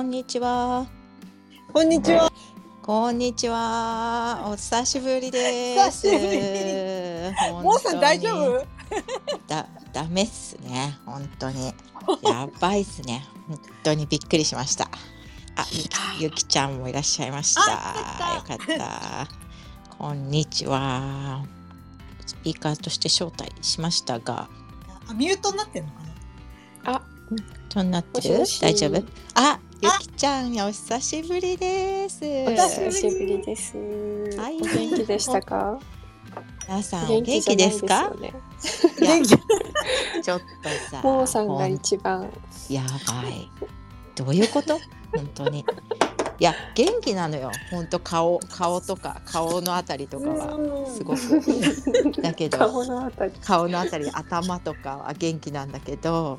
こんにちは。こんにちは。こんにちは。お久しぶりです。もうさん大丈夫？だ、ダメっすね。本当に。やばいっすね。本当にびっくりしました。あ、ゆき、ゆきちゃんもいらっしゃいました。よかった。こんにちは。スピーカーとして招待しましたが、あミュートになってんのかな？あ、となってる？もしもし大丈夫？あ、ゆきちゃん、お久しぶりです。お久久しぶりです。はいお元気でしたか？皆さん、お元気ですか？元気。ちょっとさ、ももさんが一番。やばい。どういうこと？本当に。いや、元気なのよ。本当顔、顔とか、顔のあたりとかはすごく。だけど、顔のあたり。顔のあたり、頭とかは元気なんだけど、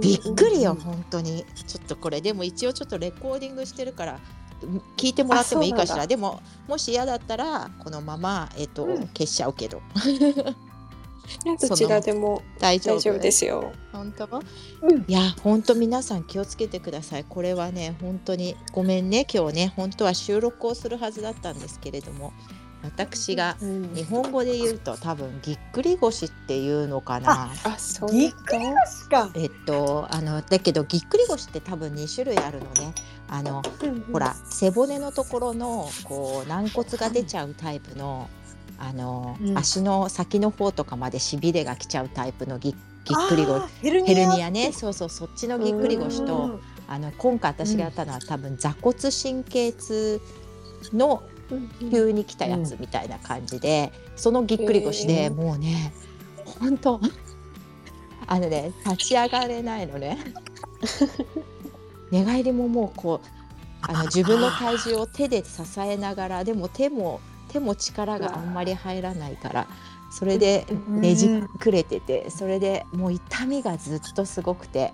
びっくりよ、本当に。ちょっとこれ、でも一応ちょっとレコーディングしてるから。聞いてもらってもいいかしら。でも、もし嫌だったら、このまま、えっ、と、うん消しちゃうけど。どちらでも大丈夫。大丈夫ですよ。本当？うん。いや本当皆さん気をつけてくださいこれはね本当にごめんね今日ね本当は収録をするはずだったんですけれども私がうん。日本語で言うと多分ぎっくり腰っていうのかな。あ、そう。ぎっくり腰か。えっとあのだけどぎっくり腰って多分2種類あるのね。あのほら背骨のところのこう軟骨が出ちゃうタイプのあの、うん。足の先の方とかまでしびれが来ちゃうタイプのぎぎっくり腰。ヘルニア。ね。そうそうそっちのぎっくり腰とうん。あの今回私がやったのは、多分座骨神経痛の急に来たやつみたいな感じで、そのぎっくり腰で、もうね本当 あのね立ち上がれないのね。寝返りももうこうあの自分の体重を手で支えながらでも手も手も力があんまり入らないからそれでうん。ねじくれててそれでもう痛みがずっとすごくて。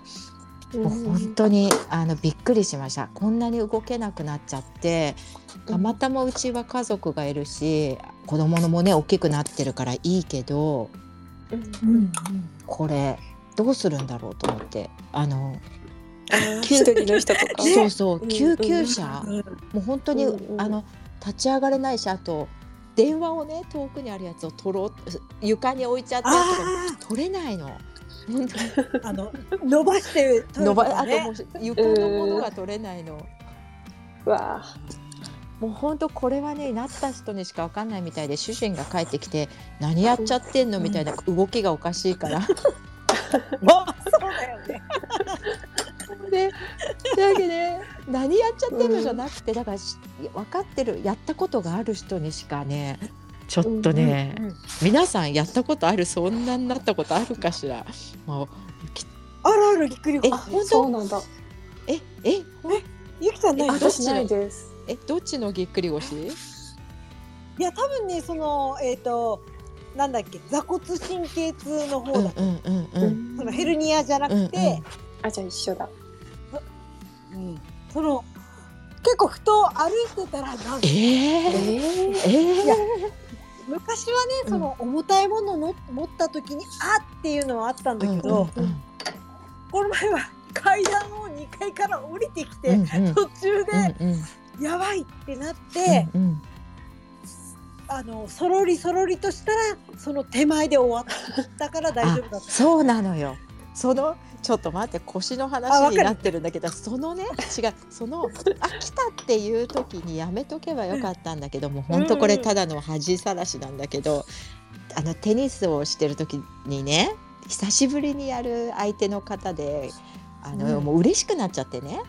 もう本当にあのびっくりしました。こんなに動けなくなっちゃってたまたまうちは家族がいるし子供のもね大きくなってるからいいけどうん。うん。これどうするんだろうと思ってあの一人の人とか。そうそううん。救急車。うんもう本当にうんうんあの立ち上がれないしあと電話をね遠くにあるやつを取ろう床に置いちゃったやつが取れないの。本当にあの伸ばして取る伸ばとかねあともう床のものが取れないの。わあ。もう本当これはねなった人にしかわかんないみたいで主人が帰ってきて何やっちゃってんのみたいな動きがおかしいから。ま あそうだよね。でだけで何やっちゃってんのじゃなくてだからし分かってるやったことがある人にしかねちょっとね、うんうん皆さんやったことあるそんなになったことあるかしら？もうきあるあるぎっくり。え腰。本当？そうなんだ。ええほんゆきさんない私ないです。えどっちのぎっくり腰？いや多分ねそのえっとなんだっけ座骨神経痛の方だ。うんうんうんうん。そのヘルニアじゃなくて。あ、じゃあ一緒だ。うん。その結構ふと歩いてたらなんか。えー、ええー？いや昔はねその重たいものの持った時にあっていうのはあったんだけど、この前は階段を2階から降りてきて、途中でやばいってなって、あのそろりそろりとしたらその手前で終わったから大丈夫だった。そうなのよ。そのちょっと待って腰のあ話になってるんだけどそのね違うそのあ来たっていう時にやめとけばよかったんだけども本当これただの恥さらしなんだけどあのテニスをしてる時にね久しぶりにやる相手の方であの、うん。もう嬉しくなっちゃってね。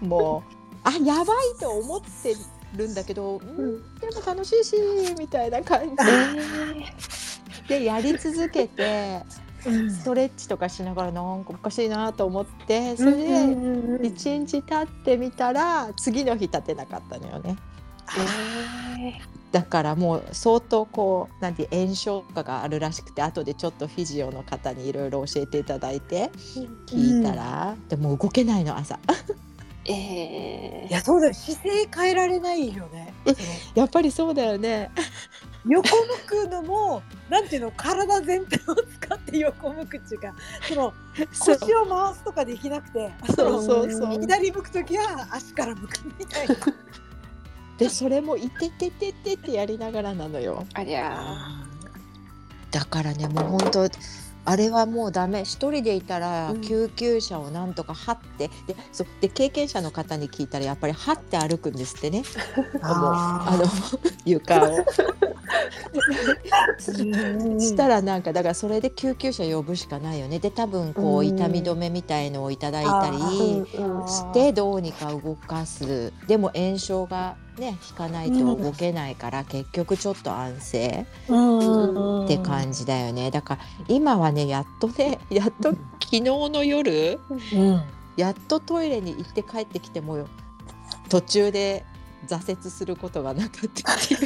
もうあやばいと思ってるんだけど、うん、でも楽しいしみたいな感じでやり続けて。ストレッチとかしながらなんかおかしいなと思ってそれで一日経ってみたら次の日立てなかったのよね。だからもう相当こうなんて炎症とかがあるらしくて後でちょっとフィジオの方にいろいろ教えていただいて聞いたら、でも動けないの朝。えいやそうだよ。姿勢変えられないよね。やっぱりそうだよね横向くのもなんていうの体全体を使って横向くっていうかその 腰を回すとかできなくてそうそうそう。うん左向く時は足から向くみたいな。でそれもいててててってやりながらなのよ。ありゃだからねもう本当あれはもうダメ。一人でいたらうん。救急車をなんとか張って、でそうで経験者の方に聞いたらやっぱり張って歩くんですってね。あ あの 床を。ーしたらなんかだからそれで救急車呼ぶしかないよね。で多分こううん。痛み止めみたいのをいただいたりしてどうにか動かす。でも炎症がね引かないと動けないから結局ちょっと安静うんって感じだよね。だから今はねやっとね やっと昨日の夜うん。やっとトイレに行って帰ってきても途中で挫折することがなかったって。いう。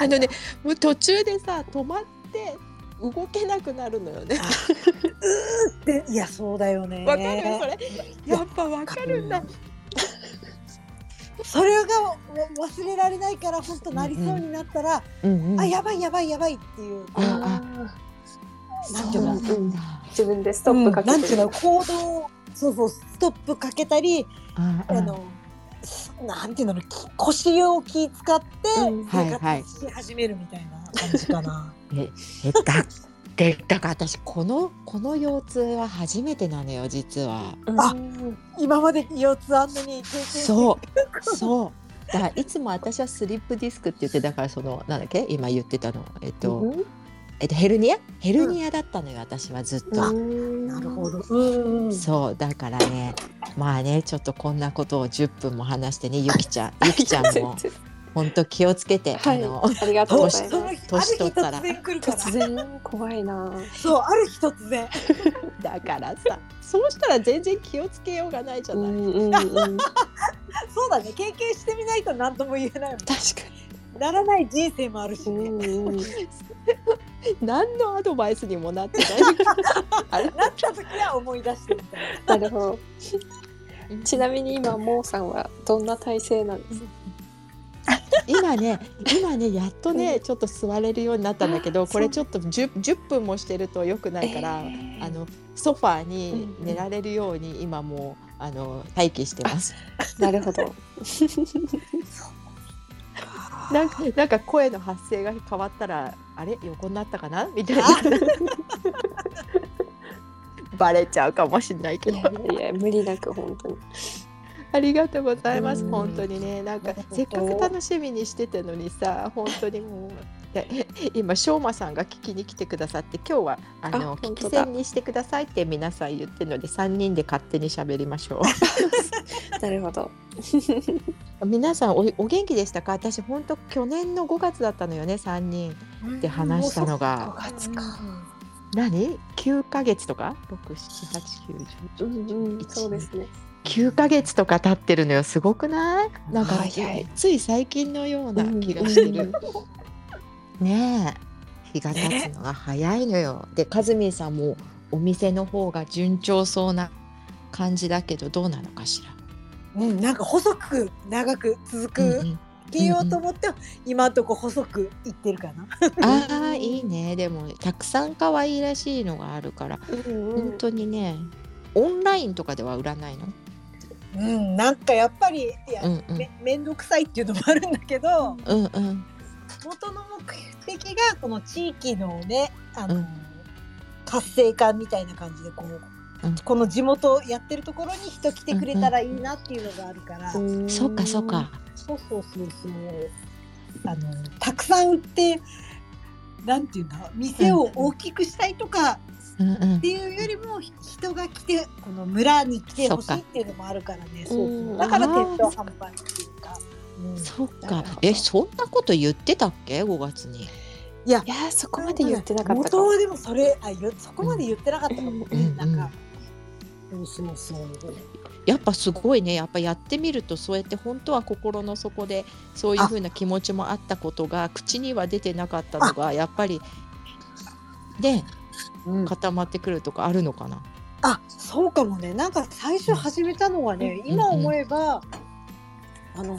あのねもう途中でさ止まって動けなくなるのよね。でいやそうだよね。わかる？それ？やっぱわかるんだ。それがわ忘れられないから本当なりそうになったら、うんうんあやばいやばいやばいっていう。あなんていうの？そうなんだ。自分でストップかけてうんなんていうの？行動そうそうストップかけたり、ああのなんていうのき腰を気使ってうん生活し始めるみたいな感じかな。ええだってだから私このこの腰痛は初めてなのよ実は。あうん今まで腰痛あんなに経験そうそう。だからいつも私はスリップディスクって言ってだからそのなんだっけ？今言ってたのえっと、うんえっとヘルニア？ヘルニアだったのよ、私はずっと。うんなるほど。うんうん。そうだからねまあねちょっとこんなことを10分も話してねゆきちゃんゆきちゃんも 本当気をつけて、はいあのありがとうございます年取ったら突然来るから。突然怖いなそうある日突然。だからさそうしたら全然気をつけようがないじゃない。うんうん そうだね経験してみないと何とも言えないもん。にならない人生もあるしうね。んうん 何のアドバイスにもなってない。あれなった時は思い出してみたいな。なるほどちなみに今モーさんはどんな体勢なんですか？今ね今ねやっとねちょっと座れるようになったんだけどこれちょっと 10, 10分もしてると良くないから、えー。あのソファーに寝られるように今もうあの待機してます。なるほど。なんかなんか声の発声が変わったらあれ？横になったかな？みたいなバレちゃうかもしれないけど。いや無理なく本当に。ありがとうございます。うん。本当にね。なんかせっかく楽しみにしてたのにさ本当にもうで今しょうまさんが聞きに来てくださって今日はあの聞きあ本当だ。戦にしてくださいって皆さん言ってるので3人で勝手に喋りましょ なるほど。う 皆さんおお元気でしたか？私本当去年の5月だったのよね3人で話したのが。5月か何？9ヶ月とか？67891うんうんそうですね9ヶ月とか経ってるのよすごくないなんかつい最近のような気がしてる、ねえ日が経つのが早いのよでかずみさんもお店の方が順調そうな感じだけどどうなのかしら、うん、なんか細く長く続くけようと思っても、今んとこ細くいってるかな。ああいいね。でもたくさん可愛いらしいのがあるから。うんうん。本当にねオンラインとかでは売らないの？うん、なんかやっぱりいや、うんうん。めめんどくさいっていうのもあるんだけど、うんうん。元の目的がこの地域のねあの、うん。活性化みたいな感じでこう、うん。この地元やってるところに人来てくれたらいいなっていうのがあるから、うんそっかそっかそうそうそうそうあのたくさん売ってなんていうんだ店を大きくしたいとかうんうん。っていうよりもひ人が来てこの村に来てほしいっていうのもあるからねそうそう。だから店頭販売っていうか。うん。そっか。えそんなこと言ってたっけ？5月に。いやいやーそこまで言ってなかったか元はでもそれあよそこまで言ってなかったかも、うん。なんか、そうそうそうやっぱすごいね。やっぱやってみるとそうやって本当は心の底でそういうふうな気持ちもあったことが口には出てなかったのがやっぱりねうん。固まってくるとかあるのかな？あそうかもね。なんか最初始めたのはね、うん今思えば、あの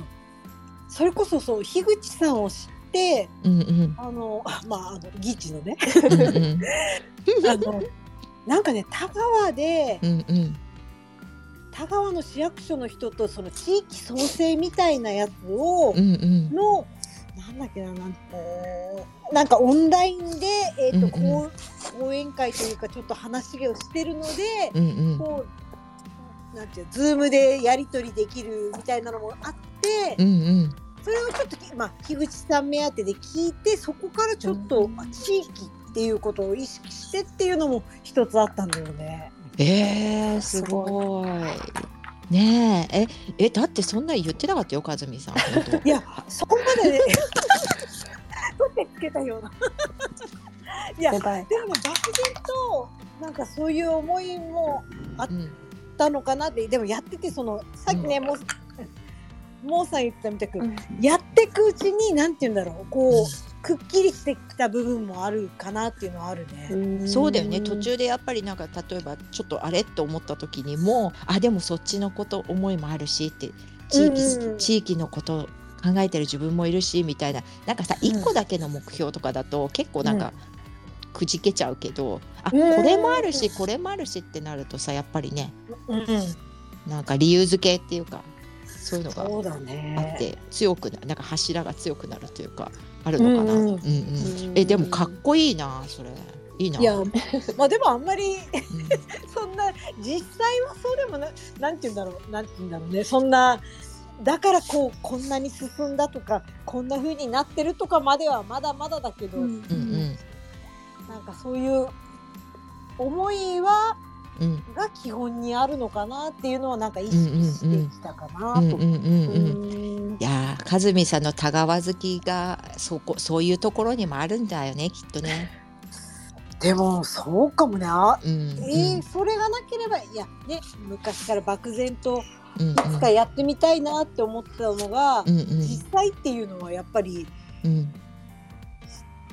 それこそそう樋口さんを知ってうんうん。あの まああのギチのね。うんうん。あのなんかね田川でうんうん田川の市役所の人とその地域創生みたいなやつを、うんうん。のなんだっけななんえーなんかオンラインで、えーとうんうん。こう講演会というかちょっと話をしてるので、うんうん。こうなんていうズームでやり取りできるみたいなのもあって、うんうん。それをちょっときまあ樋口さん目当てで聞いてそこからちょっと、うんあ地域っていうことを意識してっていうのも一つあったんだよね。えー、すごい。ねえ、え、え、だってそんな言ってなかったよ、和美さん。いやそこまでね取ってつけたような。いや。でもね漠然となんかそういう思いもあっうん、たのかなってでもやっててそのさっきね、もうもうさん言ったみたく、うんやってくうちになんて言うんだろうこう、くっきりしてきた部分もあるかなっていうのはあるね。そうだよね。途中でやっぱりなんか例えばちょっとあれと思った時にも、あでもそっちのこと思いもあるしって地域、地域のこと考えてる自分もいるしみたいな。なんかさうん一個だけの目標とかだと結構なんか、くじけちゃうけど、あこうん。れもあるしこれもあるしってなるとさやっぱりねうん。うん、なんか理由付けっていうかそういうのがあっね。て強くななんか柱が強くなるというかあるのかな？ううんん。うん。えでもかっこいいなそれ。いいな。いやまあでもあんまりうん。そんな実際はそうでもななんて言うんだろうなんて言うんだろうね。そんなだからこうこんなに進んだとかこんな風になってるとかまではまだまだだけど、うんうんうん。なんかそういう思いはうんが基本にあるのかなっていうのはなんか意識してきたかなと。いやー、かずみさんの田川好きがそこそういうところにもあるんだよねきっとね。でもそうかもねあうんうん。えーそれがなければいやね昔から漠然とうん。いつかやってみたいなって思ってたのが、うんうん。実際っていうのはやっぱりうん。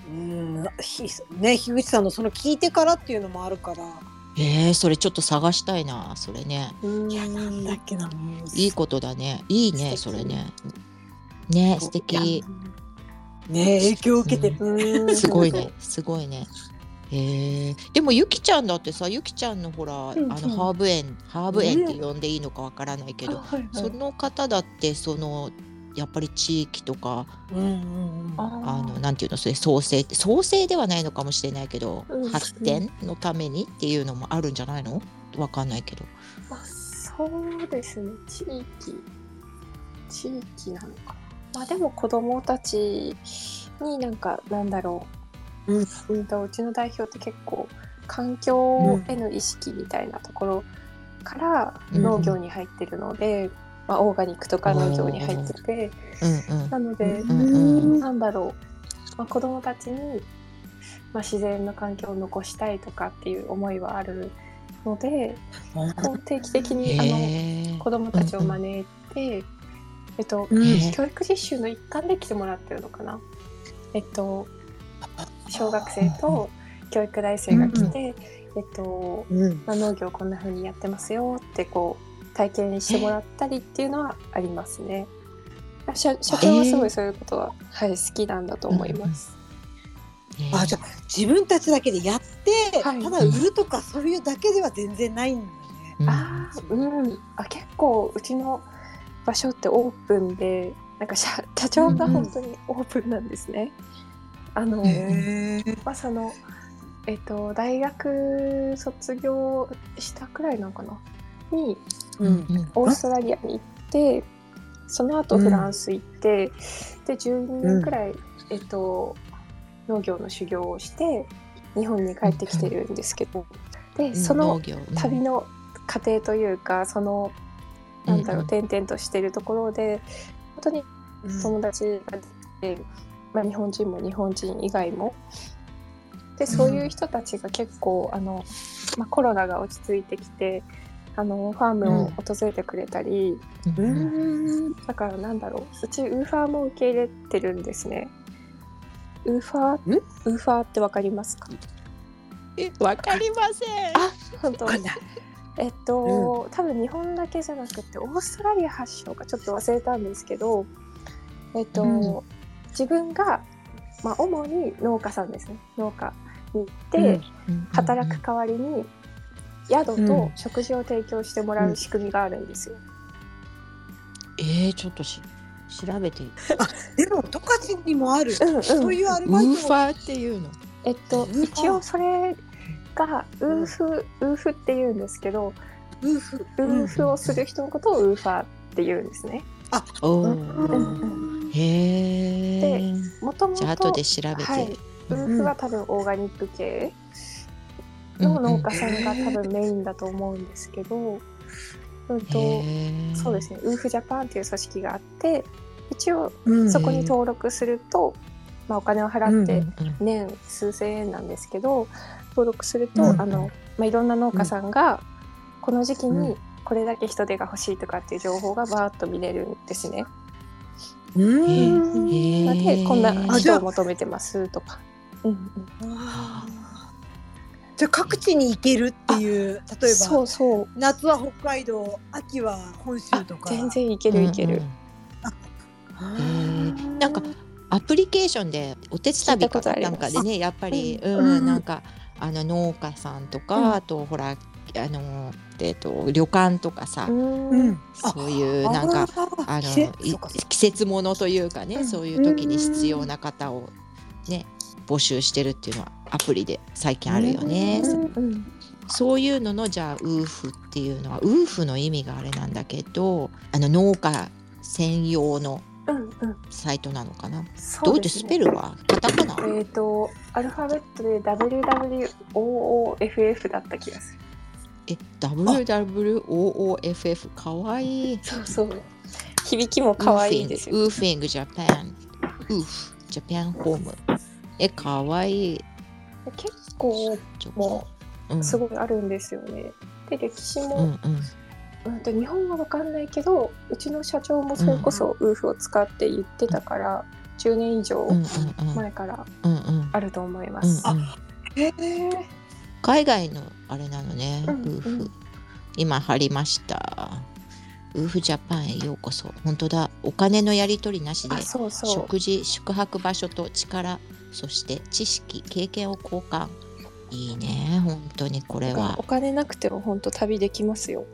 うんひね樋口さんのその聞いてからっていうのもあるから。えー、それちょっと探したいなそれね。いやなんだっけな。いいことだね。いいねそれね。ね素敵。ね影響を受けてる。うんすごいね。すごいね。えー、でもゆきちゃんだってさゆきちゃんのほら、んあのハーブ園ハーブ園って呼んでいいのかわからないけど、はいはいその方だってそのやっぱり地域とかうんうんうん。ああのなんていうのそれ創生って創生ではないのかもしれないけど、うん発展のためにっていうのもあるんじゃないの？わかんないけど。まあ、そうですね。地域地域なのか。まあでも子供たちになんかなんだろう、うん。うんとうちの代表って結構環境への意識みたいなところからうん。農業に入ってるので、まあ、オーガニックとか農業に入ってて、うんうん。なので、うんうんなんだろう、まあ、子供たちに、まあ、自然の環境を残したいとかっていう思いはあるのでこう定期的にあの子供たちを招いて、えっと、教育実習の一環で来てもらってるのかな。えっと小学生と教育大生が来て、えっとうん。まあ、農業こんな風にやってますよってこう体験してもらったりっていうのはありますね。社社長はすごいそういうことは、はい、好きなんだと思います。へーあじゃあ自分たちだけでやって、はいただ売るとかそういうだけでは全然ないんだね。うんあーうんあ結構うちの場所ってオープンでなんか社社長が本当にオープンなんですね。あの、へえ。まあそのえっと大学卒業したくらいなのかな？にうんうんオーストラリアに行ってその後フランス行って、で12年くらい、えっと農業の修行をして日本に帰ってきてるんですけど、でその旅の過程というかそのなんだろう、うん転々としてるところで本当に友達ができて、まあ、日本人も日本人以外も。でそういう人たちが結構あの、まあ、コロナが落ち着いてきてあのファームを訪れてくれたり、うん。うん。だからなんだろう。うちウーファーも受け入れてるんですね。ウーファー？ん？ウーファーってわかりますか？えわかりません。あ本当。えっと、多分日本だけじゃなくてオーストラリア発祥かちょっと忘れたんですけどえっと、うん。自分が、まあ、主に農家さんですね。農家に行って、働く代わりに宿と食事を提供してもらう仕組みがあるんですよ。えー、ちょっとし調べてでも十勝にもある、うんうん。そういうアルウバイトーファーっていうの？えっとウーファー。一応それがウーフ、ウーフって言うんですけど、夫婦ウーフをする人のことをウーファーって言うんですね。おうんーへえもともじゃあ。後とで調べて、はい、ウー。フは多分オーガニック系の農家さんが多分メインだと思うんですけど、うんとそうですね。ねウーフジャパンっていう組織があって一応うんそこに登録すると、まあ、お金を払って年数千円なんですけど登録すると、うんあのまあ、いろんな農家さんがこの時期うにこれだけ人手が欲しいとかっていう情報がバーッと見れるんですね。うん。でこんな人を求めてますとか。うんうんじゃあ各地に行けるっていう例えばそうそう。夏は北海道秋は本州とか。全然いけるいける。あへー。なんかアプリケーションでお手伝いとなんかでねやっぱり、う。うんうんなんかあの農家さんとか、うん。あとほらあの、えっと旅館とかさ、うん。そういうなんかあの季節ものというかね、うん。そういう時に必要な方をね募集してるっていうのはアプリで最近あるよね。うんうんそういうののじゃあウーフっていうのはウーフの意味があれなんだけどあの農家専用のうんうんサイトなのかな、そどうやってスですねペルは？カタカナ、えっ、とアルファベットで WWOOFF だった気がする。え WWOOFF かわいい。そうそう。響きも可愛いですよ。ウーフィングジャパン。ウーフ。ジャパンホームえかわい。い結構もうん。うすごいあるんですよね。で歴史も、うんうん。うんと日本はわかんないけどうちの社長もそれこそウーフを使って言ってたから、10年以上うんうんうん。前からうんうん。あると思いまうんす。うん。へえ。海外のあれなのね、うんウーフ、うん今貼りました。ウーフジャパンへようこそ。本当だ。お金のやり取りなしであそうそう。食事宿泊場所と力そして知識経験を交換。いいね本当にこれは。お金なくても本当旅できますよ。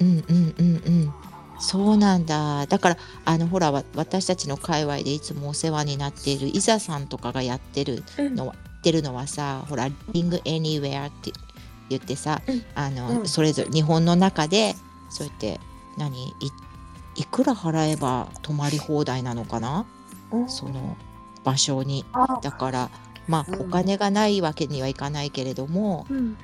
うんうんうんうん。そうなんだ。だからあのほらわ私たちの界隈でいつもお世話になっている伊沢さんとかがやってるうん。のは言ってるのはさほら「Living Anywhere」って言ってさ、うん。あのうん。それぞれ日本の中でそうやって何いいくら払えば泊まり放題なのかな？うん。その場所に。あだからまあうん。お金がないわけにはいかないけれども、うん。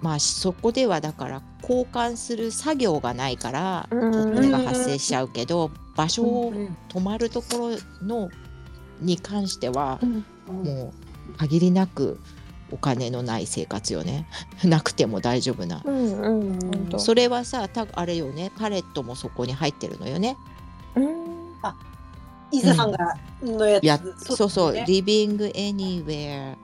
まあそこではだから交換する作業がないからうん。お金が発生しちゃうけど場所をうん泊まるところのに関してはうん。もう限りなくお金のない生活よね。なくても大丈夫な。うんうん本当。それはさたあれよね。パレットもそこに入ってるのよね。うん伊沢さんがのやつ、やそうそう「ね Living Anywhere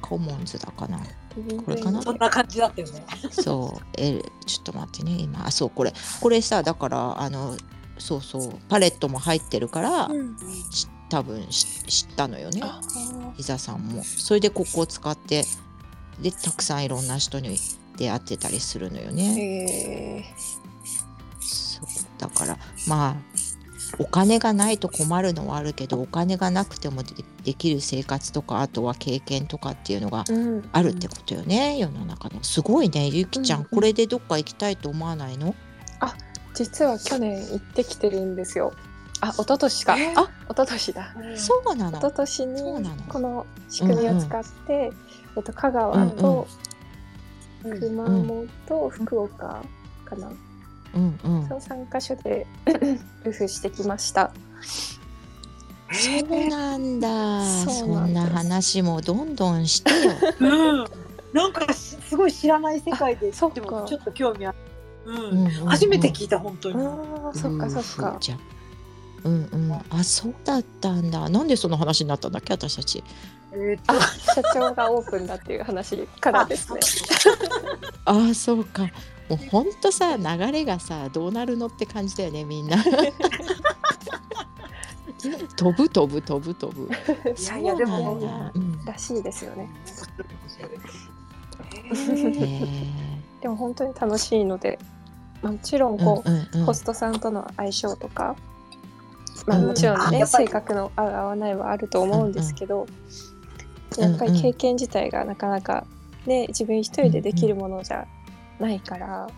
コモンズ」だかな。これかな？そんな感じだったよね。そう。えちょっと待ってね今。あそうこれ。これさだからあのそうそう。パレットも入ってるから、うん。し多分し知ったのよね。あ。伊沢さんも。それでここを使ってでたくさんいろんな人に出会ってたりするのよー。ね、だからまあお金がないと困るのはあるけどお金がなくてもでできる生活とかあとは経験とかっていうのがーうん。あるってことよね、世の中の。すごいねゆきちゃん、うん。うんこれでどっか行きたいと思わないの？実は去年行ってきてるんですよ。あ、一昨年か。えあ一昨年だ。そうなの？一昨年にこの仕組みを使って、えっと香川とうん熊本、福岡かな。うんうん。その三箇所で ルフしてきました。そうなんだ。そんな話もどんどんしてよ。うん、なんかしすごい知らない世界であそっか。でもちょっと興味ある、うん。うん初めて聞いた本当に、ああ、そっかそっか。じゃうんうん。あそうだったんだ。なんでその話になったんだっけ私たちえー社長がオープンだっていう話からですね。ああそうか。もうほんとさ流れがさどうなるのって感じだよねみんな。飛ぶ飛ぶ飛ぶ飛ぶ。いやいやでもそうなん。らしいですよね。でも本当に楽しいので、まあ、もちろんこう、うんうんうん。ホストさんとの相性とか、まあ、うん。もちろんね、あやっぱり。性格の合う合わないはあると思うんですけど、うんやっぱり経験自体がなかなかね自分一人でできるものじゃないから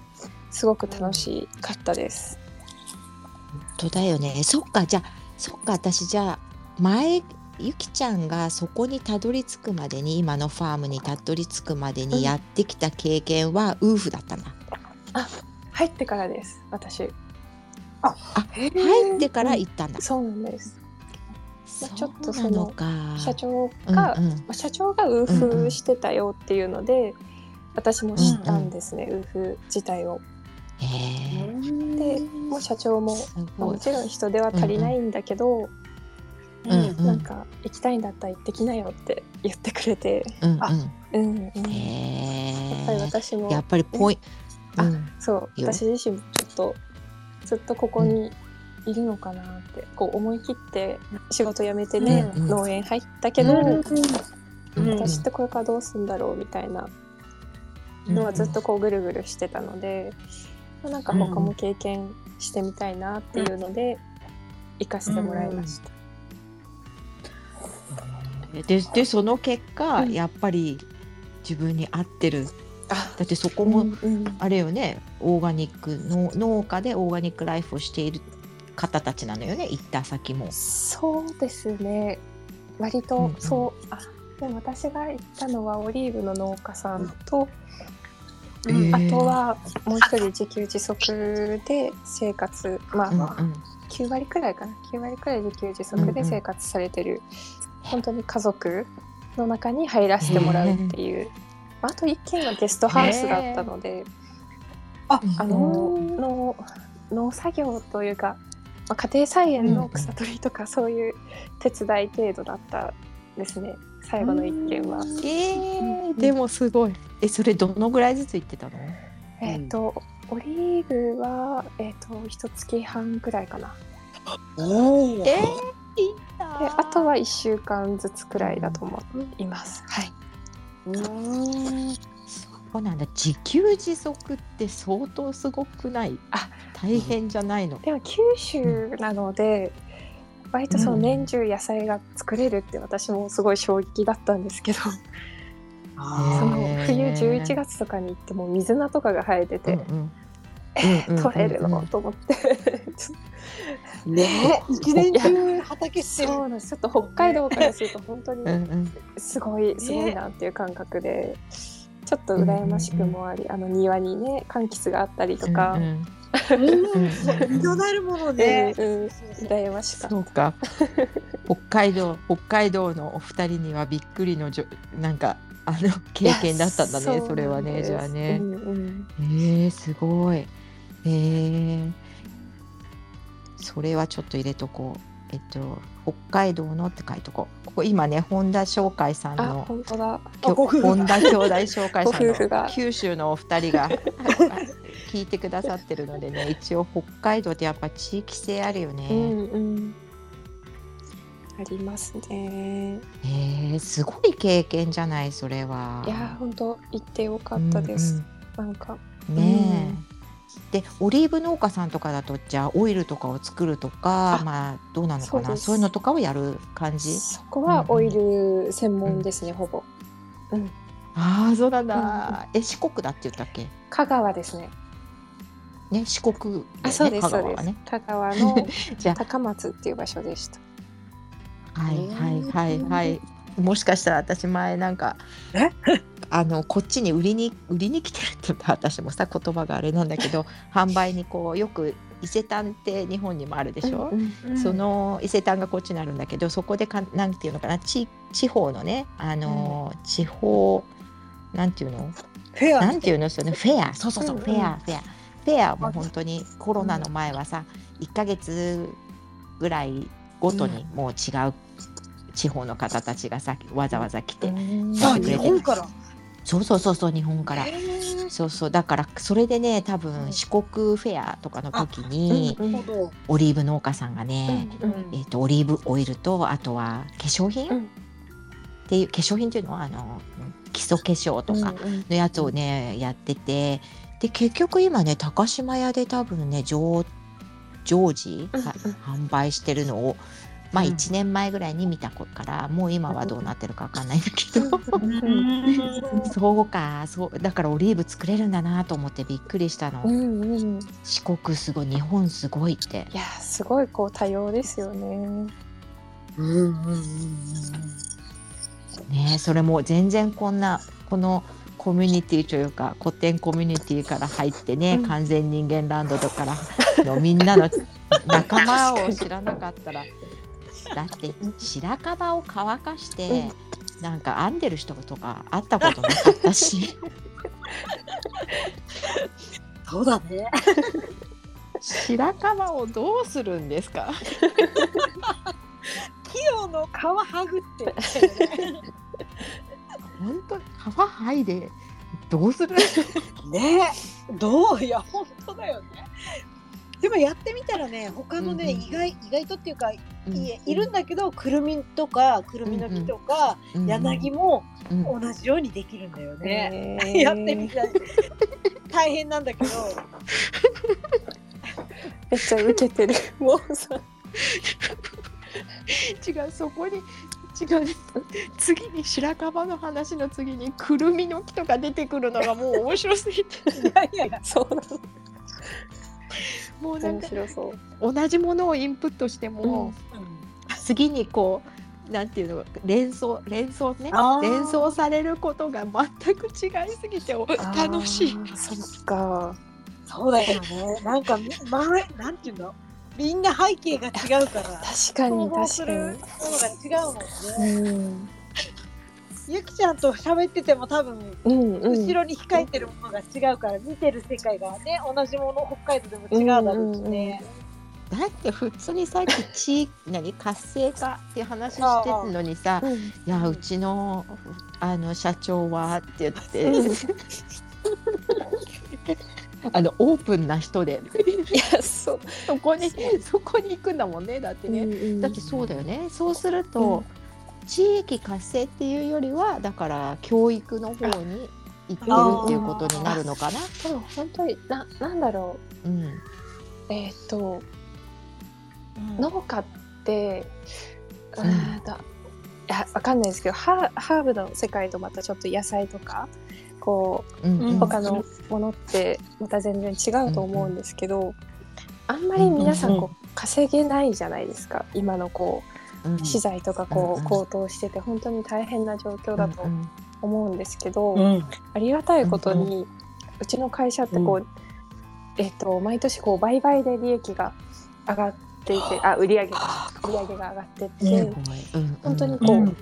すごく楽しかったです。本当だよね。そっかじゃあそっか私じゃあ前ゆきちゃんがそこにたどり着くまでに今のファームにたどり着くまでうんにやってきた経験はウーフだったな。入ってからです私。あ入ってから行ったんだ。そうなんです。まあちょっとそのか。社長うんが、うん。まあ社長がウーフしてたよっていうので、私も知ったんですね、ウーフ自体を。でもう社長も、すまあ。もちろん人手は足りないんだけど、うんうん。なんか行きたいんだったら行ってきなよって言ってくれて、うんうん。あうんうん、やっへぱりえ。私もやっぱりポイうん。そう。私自身もちょっとずっとここにいるのかなって、こう思い切って仕事辞めてね、うんうん。農園入ったけど、うんうん。私ってこれからどうすんだろうみたいなのはずっとこうぐるぐるしてたので、まあなんか他も経験してみたいなっていうので行かせてもらいました。ででその結果、うん。やっぱり自分に合ってる。あだってそこも、うんうん。あれよねオーガニックの農家でオーガニックライフをしている方たちなのよね行った先も。そうですね。割とうんうん。そう、あでも私が行ったのはオリーブの農家さんと、うんあとはもう一人自給自足で生活まあ、うんうん。9割くらいかな。9割くらい自給自足で生活されてる、本当に家族の中に入らせてもらうっていう、あと一軒がゲストハウスだったので、ああの農農作業というか、まあ、家庭菜園の草取りとかそういう手伝い程度だったですね。最後の一軒は。えうん。ー、でもすごい。えそれどのぐらいずつ行ってたの？えっ、とオリーブはえっ、と一月半くらいかな。おー。えー、であとは1週間ずつくらいだと思います。はい。うんそうなんだ自給自足って相当すごくない？あ大変じゃないの、でも九州なので、割とその年中野菜が作れるって私もすごい衝撃だったんですけど、あその冬11月とかに行っても水菜とかが生えてて、うんうん。えうんうんうん取れるの？と思って。ーねえ 一年中畑してる。そうなんです。ちょっと北海道からすると本当にうんうん。すごいすごいなっていう感覚で。ちょっと羨ましくもあり、あの庭にね柑橘があったりとか、うんうんうん。うんそう実のなるものうんでうん。羨ましかった。そうか。北海道北海道のお二人にはびっくりのじょなんかあの経験だったんだねそれはねじゃあね。う、んうん。えー、すごい。えー、それはちょっと入れとこうえっと北海道のって書いとこう。ここ今ね本田商会さんあの本当だ。きょご夫婦が。本田兄弟紹介さんの九州のお二人が聞いてくださってるのでね一応北海道ってやっぱ地域性あるよね。うんうん。ありますね。えー、すごい経験じゃないそれは。いや本当行ってよかったです、なんかうん。うんねえ、でオリーブ農家さんとかだとじゃあオイルとかを作るとかあまあどうなのかな？そういうのとかをやる感じ？そこはオイル専門ですね、ほぼ、うん、ああそうなんだ、え四国だって言ったっけ？香川ですね。ね四国ねあそうです香川はね。香川の じゃ高松っていう場所でした。あはいはいはい。はいもしかしたら私前なんかえ？あのこっちに売りに売りに来てるって言ったら私もさ言葉があれなんだけど 販売にこうよく伊勢丹って日本にもあるでしょ、うんうんその伊勢丹がこっちになるんだけどそこでかなんていうのかな地地方のねあのー、地方なんていうの？フェアなんていうのそのフェア。そうそうそう、うんうん。フェアフェア。フェアも本当にコロナの前はさ1ヶ月ぐらいごとにもう違う地方の方たちがさわざわざ来て、うん。あやってくれて日本からそうそうそうそう日本から。そうそうだからそれでね多うん。分四国フェアとかの時にうん。オリーブ農家さんがね、うんえー、とオリーブオイルとあとは化粧品、うん。っていう化粧品っていうのはあの基礎化粧とかうんうん。のやつをね、やっててで結局今ね高島屋で多分ね常常時、販売してるのをまあうん。1年前ぐらいに見たからもう今はどうなってるかわかんないんだけど、そう かそう。だからオリーブ作れるんだなと思ってびっくりしたの、うんうん。い四国すごい日本すごいって。やすごいこう多様ですよね。うんうんうんうん。ねそれも全然こんなこのコミュニティというか古典コミュニティから入ってね、うん。完全人間ランドとからのみんなの仲間を知らなかったらだって白樺を乾かして、なんか編んでる人とか会ったことなかったし そうだね。白樺をどうするんですか？器用の皮剥ぐって。本当皮剥いでどうする？ねどう？いや本当だよね。でもやってみたらね他のね、うんうん意外意外とっていうかいうんいるんだけどくるみとかくるみの木とか、うん柳もうん同じようにできるんだよね。へー やってみたい。大変なんだけど。めっちゃ受けてる。もうさ。違うそこに違う次に白樺の話の次にくるみの木とか出てくるのがもう面白すぎていやいや。そうもうなんか白そう。同じものをインプットしても、次にこうなんていうの連想連想ね連想されることが全く違いすぎてお楽しい。そっか。そうだよね。なんか前なんていうの？みんな背景が違うから。確かに確るものが違うもんね。かに。うん。ゆきちゃんと喋ってても多分うんうん。後ろに控えてるものが違うから、見てる世界がね同じもの北海道でも違うだろうしね。だって普通にさっき地域何？活性化って話してるのにさうん。「いやうちのあの社長は」って言って、う んあのオープンな人でいや、そう。そこにそこに行くんだもんねだってね。だってそうだよねそうすると、地域活性っていうよりはだから教育の方に行ってるっていうことになるのかな？でも本当にななんだろう。ん。うえっ、とうん。農家ってうん。わかんないですけどハーブの世界とまたちょっと野菜とかこうんうん。他のものってまた全然違うと思うんですけど、あんまり皆さんこう稼げないじゃないですか今のこうんう資材とかこう高騰してて本当に大変な状況だとうん思うんですけど、うん。ありがたいことに、うちの会社ってこう、えっと毎年こう売買で利益が上がっていてあ売上が売上が上がってって、本当にこう、うん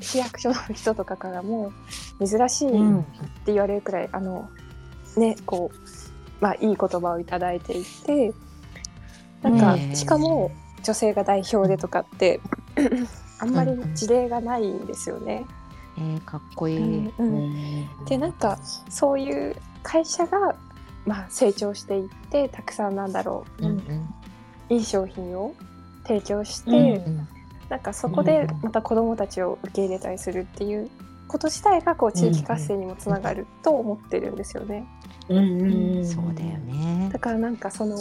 市役所の人とかからも珍しいっうん。て言われるくらい、あのねこうまあいい言葉をいただいていてなんか、しかも女性が代表でとかってあんまり事例がないんですよね。えーかっこいい。うんうん。でなんかそういう会社が、まあ、成長していってたくさんなんだろう、うん。うんいい商品を提供して、うんうん。なんかそこでまた子どもたちを受け入れたりするっていうこと自体がこう地域活性にもつながると思ってるんですよね。うんうんそうだよね。だ。からなんかその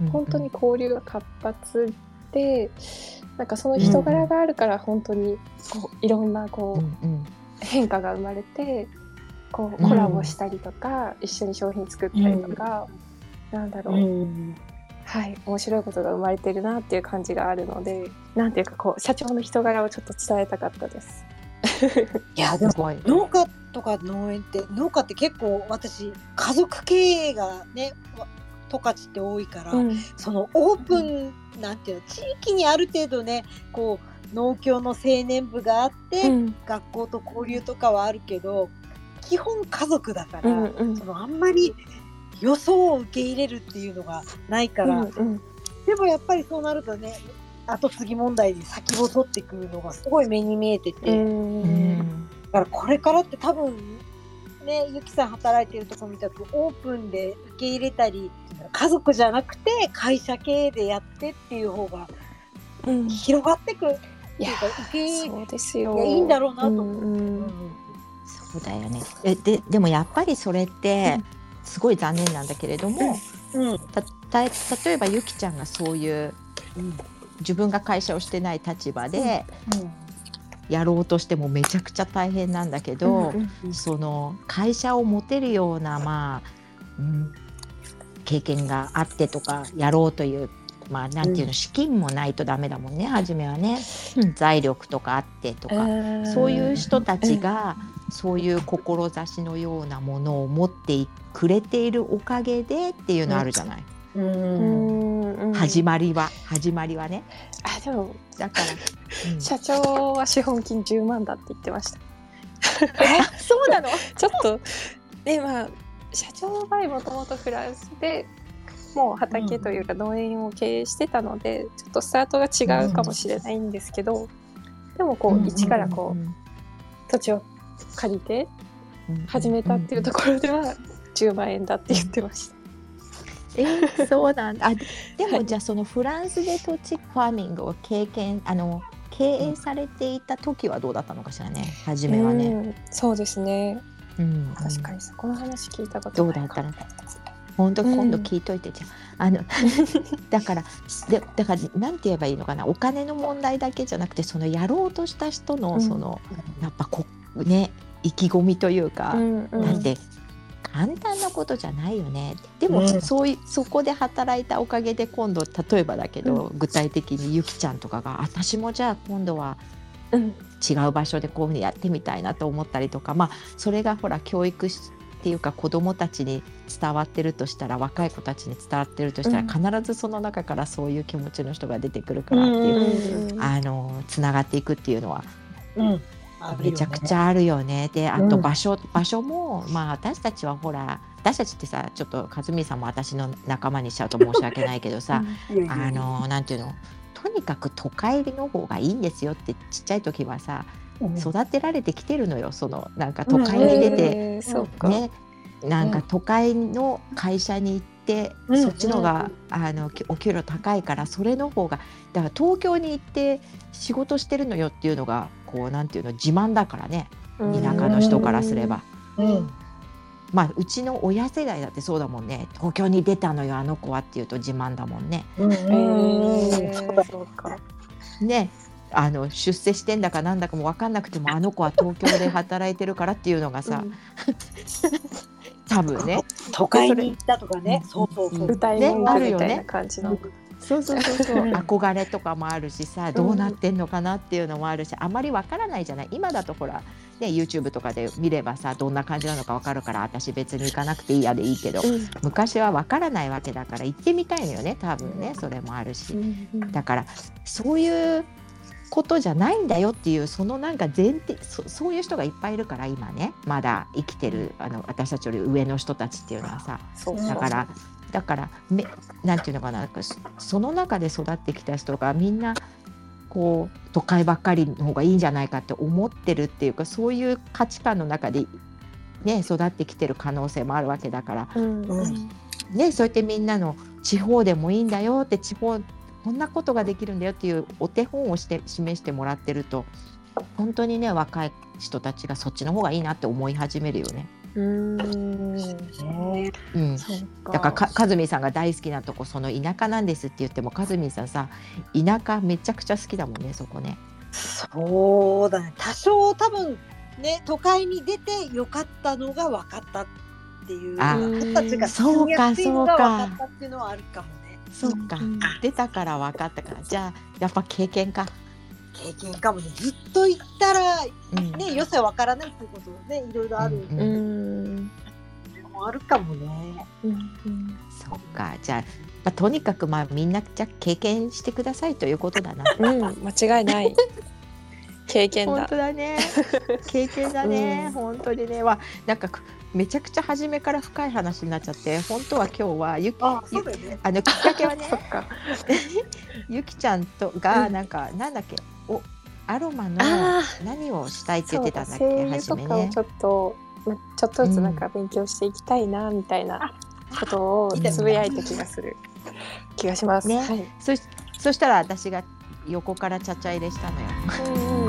うん。本当に交流が活発でなんかその人柄があるから本当にこういろんなこう変化が生まれてこううんコラボしたりとか、一緒に商品作ったりとか、なんだろう、うんはい面白いことが生まれてるなっていう感じがあるのでなんていうかこう社長の人柄をちょっと伝えたかったです。いやですも。農家とか農園って農家って結構私家族経営がねわ十勝って多いから、うん。そのオープンなんていうの地域にある程度ねこう農協の青年部があって、うん。学校と交流とかはあるけど基本家族だから、うんうん。そのあんまり予想を受け入れるっていうのがないから、うんうん。でもやっぱりそうなるとね後継ぎ問題で先を取ってくるのがすごい目に見えてて、だからこれからって多分ねゆきさん働いてるとこ見たとオープンで受け入れたり家族じゃなくて会社経営でやってっていう方がうん、い広がってくるってやいうか受け入れそうですよ。いやいいんだろうなと。思う。うんうん。そうだよね。えででもやっぱりそれってすごい残念なんだけれども、うん。たた例えばゆきちゃんがそういう自分が会社をしてない立場でやろうとしてもめちゃくちゃ大変なんだけど、うんその会社を持てるようなまあ、うん、経験があってとかやろうというまあなんていうの、うん。資金もないとダメだもんね初めはね、財力とかあってとか、そういう人たちが、そういう志のようなものを持ってくれているおかげでっていうのあるじゃない、うん。始まりは始まりはね。あでもだから、うん。社長は資本金10万だって言ってました。そうなの？ちょっとでまあ社長の場合もともとフランスでもう畑というか農園を経営してたので、ちょっとスタートが違うかもしれないんですけど、でもこう一からこう土地を借りて始めたっていうところでは10万円だって言ってました。えーそうなんだ。あででも、はいじゃあそのフランスで土地ファーミングを経験あの経営されていた時はどうだったのかしらね。初めはね、うんそうですね。うん。確かにそこの話聞いたことどうだったの本当うん今度聞いといて。じゃあ,、あの だからでだからなんて言えばいいのかな。お金の問題だけじゃなくてそのやろうとした人のうん。その、やっぱこね意気込みというか、うんうん。だって簡単なことじゃないよね。でも、うんそういそこで働いたおかげで今度例えばだけど、具体的にゆきちゃんとかが私もじゃあ今度はうん。違う場所でこういうふうにやってみたいなと思ったりとかまあそれがほら教育しっていうか子どもたちに伝わってるとしたら若い子たちに伝わってるとしたら、うん。必ずその中からそういう気持ちの人が出てくるからっていう、うんうんあのつながっていくっていうのはうんめちゃくちゃあるよね。であと場所、場所もまあ私たちはほら私たちってさちょっと和美さんも私の仲間にしちゃうと申し訳ないけどさ、あのなんていうの？とにかく都会の方がいいんですよってちっちゃい時はさ育てられてきてるのよそのなんか都会に出て、うか、ね。なんか都会の会社に行って、うんそっちのが、あのきお給料高いからそれの方がだから東京に行って仕事してるのよっていうのがこうなんていうの自慢だからね。田舎の人からすれば。うん。まあうちの親世代だってそうだもんね。東京に出たのよあの子はっていうと自慢だもんね。うんえー。そうだそうか。ね。あの出世してんだかなんだかも分かんなくてもあの子は東京で働いてるからっていうのがさ、多分ね。都会に行ったとかね。うんそうそうそう。感じの、そうそうそうそう。う ん憧れとかもあるしさどうなってんのかなっていうのもあるしあまり分からないじゃない。今だとほら、ね、YouTube とかで見ればさどんな感じなのか分かるから私別に行かなくていいやでいいけどうん。昔は分からないわけだから行ってみたいのよね多分ねそれもあるし。だからそういうことじゃないんだよっていうそのなんか前提そそういう人がいっぱいいるから今ね。まだ生きてるあの私たちより上の人たちっていうのはさ。そう。だからだからめなんていうのかなその中で育ってきた人がみんなこう都会ばっかりの方がいいんじゃないかって思ってるっていうかそういう価値観の中で、ね、育ってきてる可能性もあるわけだから。うん。うん。ね、そうやってみんなの地方でもいいんだよって地方こんなことができるんだよっていうお手本をして示してもらってると本当にね若い人たちがそっちの方がいいなって思い始めるよね。うん。ねうん、だからかかずみさんが大好きなとこその田舎なんですって言ってもかずみさんさ田舎めちゃくちゃ好きだもんねそこね。そうだね。多少多分ね都会に出てよかったのが分かったっていう。あ人たちがそうか住みやすいのがそうか分かったっていうのはあるかもねそっか、うん出たから分かったからじゃあやっぱ経験か。経験かもねずっと行ったらうんね良さ分からないっていうことねいろいろあるうんうんのもあるかもね。うんそっかじゃあ、まあ、とにかくまあみんなじゃあ経験してくださいということだな。うん間違いない 経験だ本当だね。経験だね。うん本当にね。はなんかくめちゃくちゃ初めから深い話になっちゃって、本当は今日はゆきあね。あのきっかけは ね。ゆきちゃんとがうん。なんか、なんだっけ、おアロマのあ何をしたいって言ってたんだっけ、初めね。とかをち。ょっとまあ、ちょっとずつなんか勉強していきたいなみたいなことをつぶやいた気がする。気がします。ね。はい。そしそしたら私が横からちゃちゃ入れしたのよ。うん